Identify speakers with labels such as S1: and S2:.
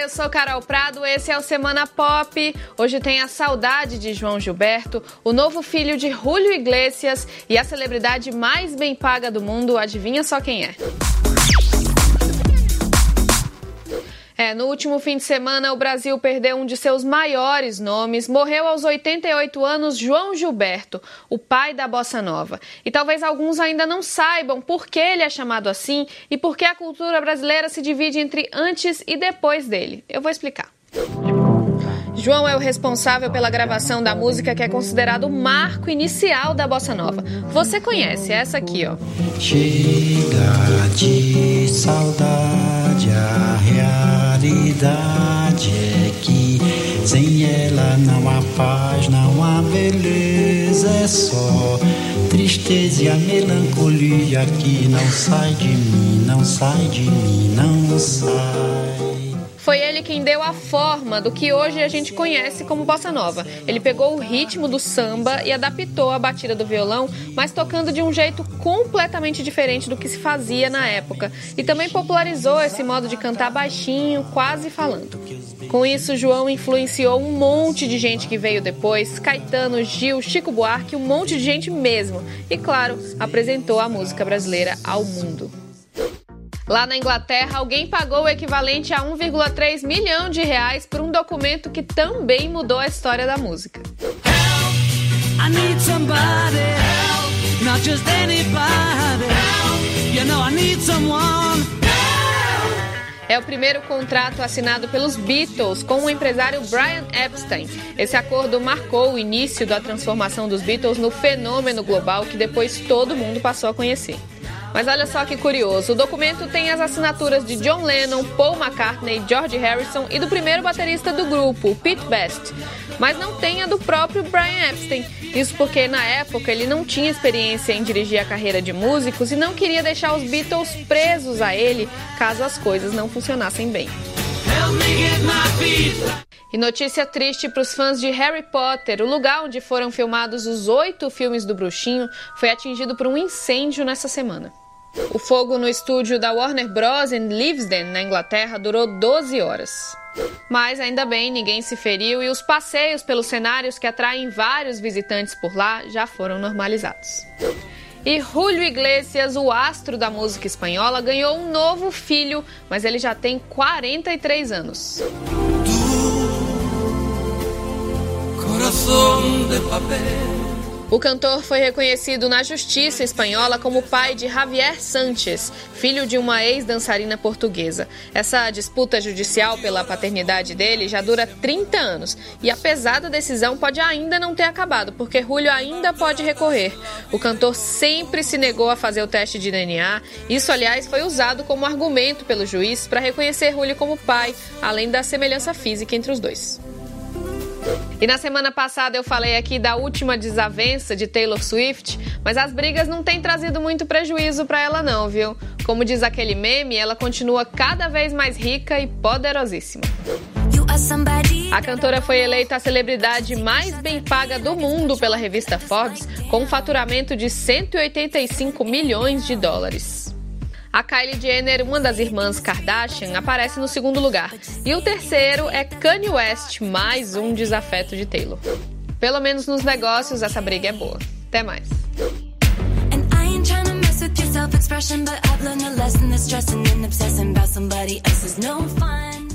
S1: eu sou Carol Prado, esse é o Semana Pop. Hoje tem a saudade de João Gilberto, o novo filho de Julio Iglesias e a celebridade mais bem paga do mundo, adivinha só quem é? É, no último fim de semana, o Brasil perdeu um de seus maiores nomes. Morreu aos 88 anos João Gilberto, o pai da bossa nova. E talvez alguns ainda não saibam por que ele é chamado assim e por que a cultura brasileira se divide entre antes e depois dele. Eu vou explicar. João é o responsável pela gravação da música que é considerado o marco inicial da bossa nova. Você conhece essa aqui, ó.
S2: Chega de saudade, realidade é que sem ela não há paz, não há beleza, é só tristeza e a melancolia que não sai de mim, não sai de mim, não sai.
S1: Foi ele quem deu a forma do que hoje a gente conhece como bossa nova. Ele pegou o ritmo do samba e adaptou a batida do violão, mas tocando de um jeito completamente diferente do que se fazia na época. E também popularizou esse modo de cantar baixinho, quase falando. Com isso, João influenciou um monte de gente que veio depois, Caetano, Gil, Chico Buarque, um monte de gente mesmo. E claro, apresentou a música brasileira ao mundo. Lá na Inglaterra, alguém pagou o equivalente a 1,3 milhão de reais por um documento que também mudou a história da música. É o primeiro contrato assinado pelos Beatles com o empresário Brian Epstein. Esse acordo marcou o início da transformação dos Beatles no fenômeno global que depois todo mundo passou a conhecer. Mas olha só que curioso, o documento tem as assinaturas de John Lennon, Paul McCartney, George Harrison e do primeiro baterista do grupo, Pete Best. Mas não tem a do próprio Brian Epstein. Isso porque na época ele não tinha experiência em dirigir a carreira de músicos e não queria deixar os Beatles presos a ele caso as coisas não funcionassem bem. E notícia triste para os fãs de Harry Potter: o lugar onde foram filmados os oito filmes do Bruxinho foi atingido por um incêndio nessa semana. O fogo no estúdio da Warner Bros. em Livesden, na Inglaterra, durou 12 horas. Mas ainda bem, ninguém se feriu e os passeios pelos cenários que atraem vários visitantes por lá já foram normalizados. E Julio Iglesias, o astro da música espanhola, ganhou um novo filho, mas ele já tem 43 anos. O cantor foi reconhecido na justiça espanhola como pai de Javier Sánchez, filho de uma ex-dançarina portuguesa. Essa disputa judicial pela paternidade dele já dura 30 anos e, apesar da decisão, pode ainda não ter acabado, porque Julio ainda pode recorrer. O cantor sempre se negou a fazer o teste de DNA. Isso, aliás, foi usado como argumento pelo juiz para reconhecer Julio como pai, além da semelhança física entre os dois. E na semana passada eu falei aqui da última desavença de Taylor Swift, mas as brigas não têm trazido muito prejuízo para ela não, viu? Como diz aquele meme, ela continua cada vez mais rica e poderosíssima. A cantora foi eleita a celebridade mais bem paga do mundo pela revista Forbes, com um faturamento de 185 milhões de dólares. A Kylie Jenner, uma das irmãs Kardashian, aparece no segundo lugar. E o terceiro é Kanye West, mais um desafeto de Taylor. Pelo menos nos negócios, essa briga é boa. Até mais. self-expression, but I've learned a lesson that stressing and obsessing about somebody else is no fun.